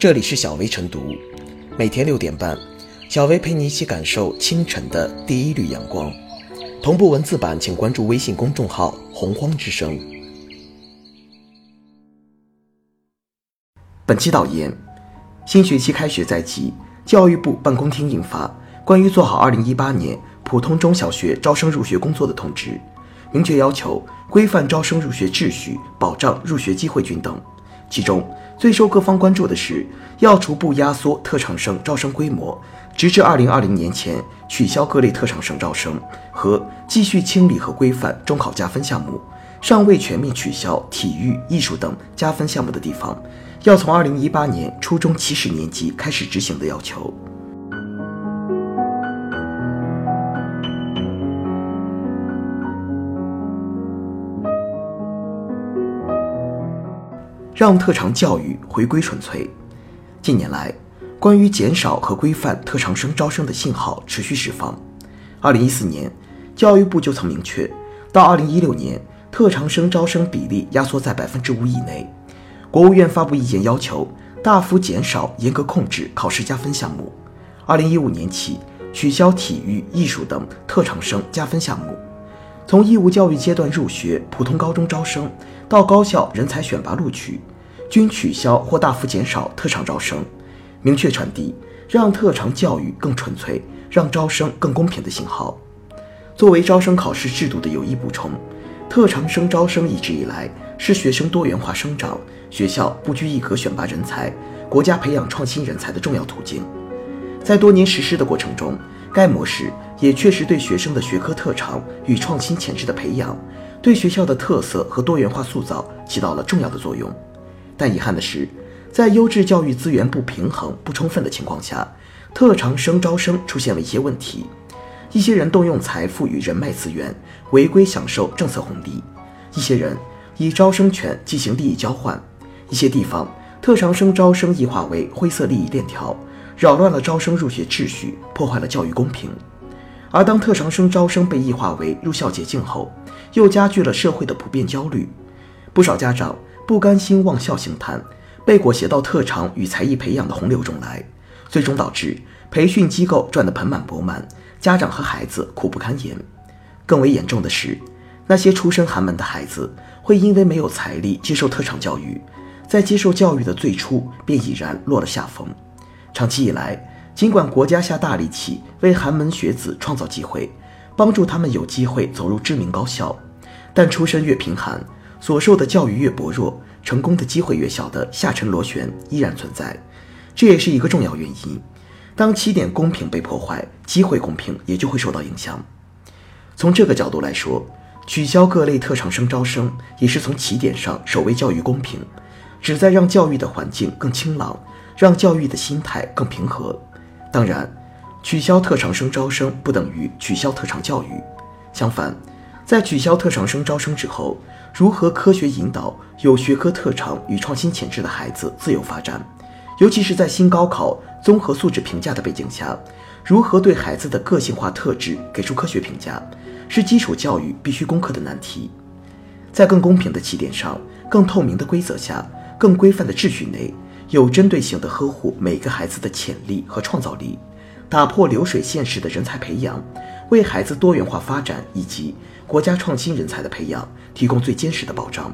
这里是小薇晨读，每天六点半，小薇陪你一起感受清晨的第一缕阳光。同步文字版，请关注微信公众号“洪荒之声”。本期导言：新学期开学在即，教育部办公厅印发《关于做好2018年普通中小学招生入学工作的通知》，明确要求规范招生入学秩序，保障入学机会均等。其中最受各方关注的是，要逐步压缩特长生招生规模，直至二零二零年前取消各类特长生招生，和继续清理和规范中考加分项目。尚未全面取消体育、艺术等加分项目的地方，要从二零一八年初中起始年级开始执行的要求。让特长教育回归纯粹。近年来，关于减少和规范特长生招生的信号持续释放。二零一四年，教育部就曾明确，到二零一六年，特长生招生比例压缩在百分之五以内。国务院发布意见，要求大幅减少、严格控制考试加分项目。二零一五年起，取消体育、艺术等特长生加分项目。从义务教育阶段入学、普通高中招生到高校人才选拔录取。均取消或大幅减少特长招生，明确传递让特长教育更纯粹、让招生更公平的信号。作为招生考试制度的有益补充，特长生招生一直以来是学生多元化生长、学校不拘一格选拔人才、国家培养创新人才的重要途径。在多年实施的过程中，该模式也确实对学生的学科特长与创新潜质的培养，对学校的特色和多元化塑造起到了重要的作用。但遗憾的是，在优质教育资源不平衡、不充分的情况下，特长生招生出现了一些问题。一些人动用财富与人脉资源，违规享受政策红利；一些人以招生权进行利益交换；一些地方特长生招生异化为灰色利益链条，扰乱了招生入学秩序，破坏了教育公平。而当特长生招生被异化为入校捷径后，又加剧了社会的普遍焦虑。不少家长。不甘心望校兴叹，被裹挟到特长与才艺培养的洪流中来，最终导致培训机构赚得盆满钵满，家长和孩子苦不堪言。更为严重的是，那些出身寒门的孩子会因为没有财力接受特长教育，在接受教育的最初便已然落了下风。长期以来，尽管国家下大力气为寒门学子创造机会，帮助他们有机会走入知名高校，但出身越贫寒。所受的教育越薄弱，成功的机会越小的下沉螺旋依然存在，这也是一个重要原因。当起点公平被破坏，机会公平也就会受到影响。从这个角度来说，取消各类特长生招生也是从起点上守卫教育公平，旨在让教育的环境更清朗，让教育的心态更平和。当然，取消特长生招生不等于取消特长教育，相反。在取消特长生招生之后，如何科学引导有学科特长与创新潜质的孩子自由发展？尤其是在新高考综合素质评价的背景下，如何对孩子的个性化特质给出科学评价，是基础教育必须攻克的难题。在更公平的起点上、更透明的规则下、更规范的秩序内，有针对性地呵护每个孩子的潜力和创造力，打破流水线式的人才培养，为孩子多元化发展以及。国家创新人才的培养提供最坚实的保障，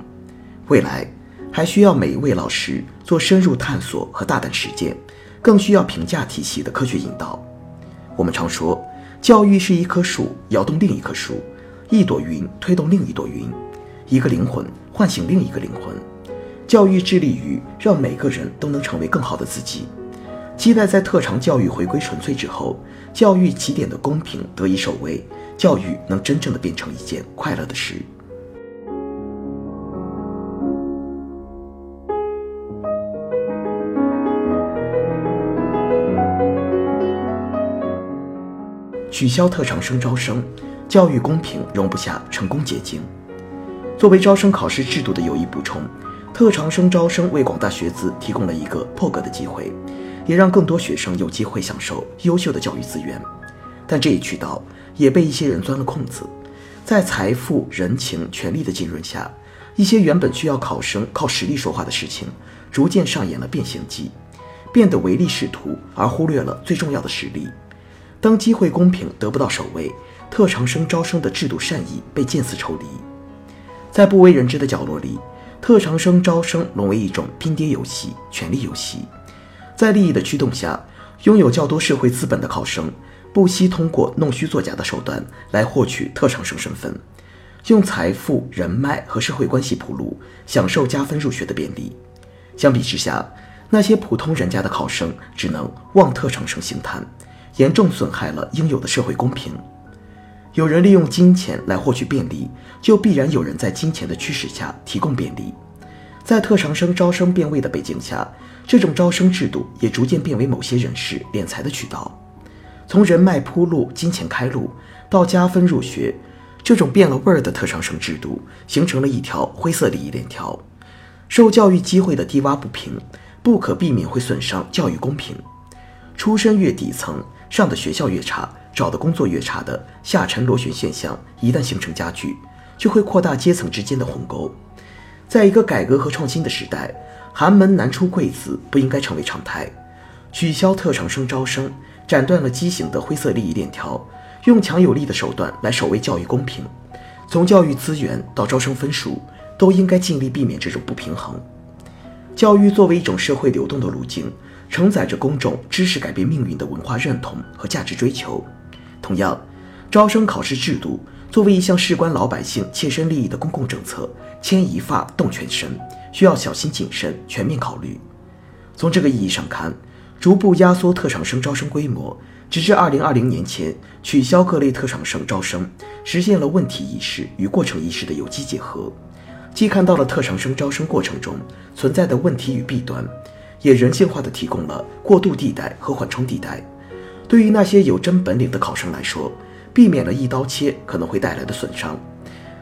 未来还需要每一位老师做深入探索和大胆实践，更需要评价体系的科学引导。我们常说，教育是一棵树摇动另一棵树，一朵云推动另一朵云，一个灵魂唤醒另一个灵魂。教育致力于让每个人都能成为更好的自己，期待在特长教育回归纯粹之后，教育起点的公平得以守卫。教育能真正的变成一件快乐的事。取消特长生招生，教育公平容不下成功捷径。作为招生考试制度的有益补充，特长生招生为广大学子提供了一个破格的机会，也让更多学生有机会享受优秀的教育资源。但这一渠道。也被一些人钻了空子，在财富、人情、权力的浸润下，一些原本需要考生靠实力说话的事情，逐渐上演了变形计。变得唯利是图，而忽略了最重要的实力。当机会公平得不到首位，特长生招生的制度善意被渐次抽离。在不为人知的角落里，特长生招生沦为一种拼爹游戏、权力游戏。在利益的驱动下，拥有较多社会资本的考生不惜通过弄虚作假的手段来获取特长生身份，用财富、人脉和社会关系铺路，享受加分入学的便利。相比之下，那些普通人家的考生只能望特长生兴叹，严重损害了应有的社会公平。有人利用金钱来获取便利，就必然有人在金钱的驱使下提供便利。在特长生招生变位的背景下，这种招生制度也逐渐变为某些人士敛财的渠道。从人脉铺路、金钱开路到加分入学，这种变了味儿的特长生制度形成了一条灰色利益链条。受教育机会的低洼不平，不可避免会损伤教育公平。出身越底层，上的学校越差，找的工作越差的下沉螺旋现象，一旦形成加剧，就会扩大阶层之间的鸿沟。在一个改革和创新的时代，寒门难出贵子不应该成为常态。取消特长生招生，斩断了畸形的灰色利益链条，用强有力的手段来守卫教育公平。从教育资源到招生分数。都应该尽力避免这种不平衡。教育作为一种社会流动的路径，承载着公众知识改变命运的文化认同和价值追求。同样，招生考试制度作为一项事关老百姓切身利益的公共政策，牵一发动全身，需要小心谨慎、全面考虑。从这个意义上看，逐步压缩特长生招生规模，直至二零二零年前取消各类特长生招生，实现了问题意识与过程意识的有机结合。既看到了特长生招生过程中存在的问题与弊端，也人性化的提供了过渡地带和缓冲地带。对于那些有真本领的考生来说，避免了一刀切可能会带来的损伤。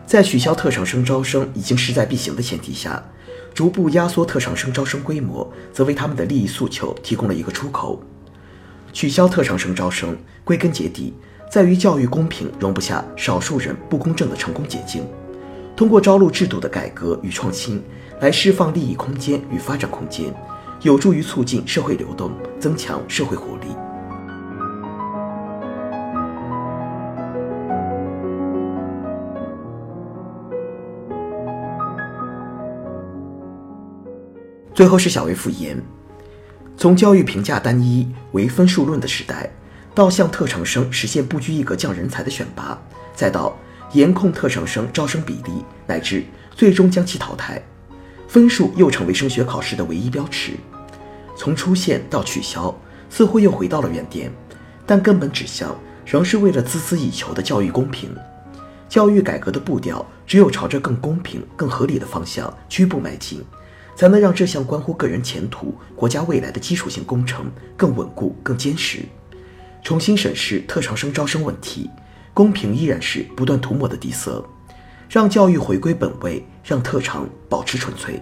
在取消特长生招生已经势在必行的前提下，逐步压缩特长生招生规模，则为他们的利益诉求提供了一个出口。取消特长生招生，归根结底在于教育公平容不下少数人不公正的成功捷径。通过招录制度的改革与创新，来释放利益空间与发展空间，有助于促进社会流动，增强社会活力。最后是小微复言，从教育评价单一为分数论的时代，到向特长生实现不拘一格降人才的选拔，再到。严控特长生招生比例，乃至最终将其淘汰，分数又成为升学考试的唯一标尺。从出现到取消，似乎又回到了原点，但根本指向仍是为了孜孜以求的教育公平。教育改革的步调只有朝着更公平、更合理的方向趋步迈进，才能让这项关乎个人前途、国家未来的基础性工程更稳固、更坚实。重新审视特长生招生问题。公平依然是不断涂抹的底色，让教育回归本位，让特长保持纯粹。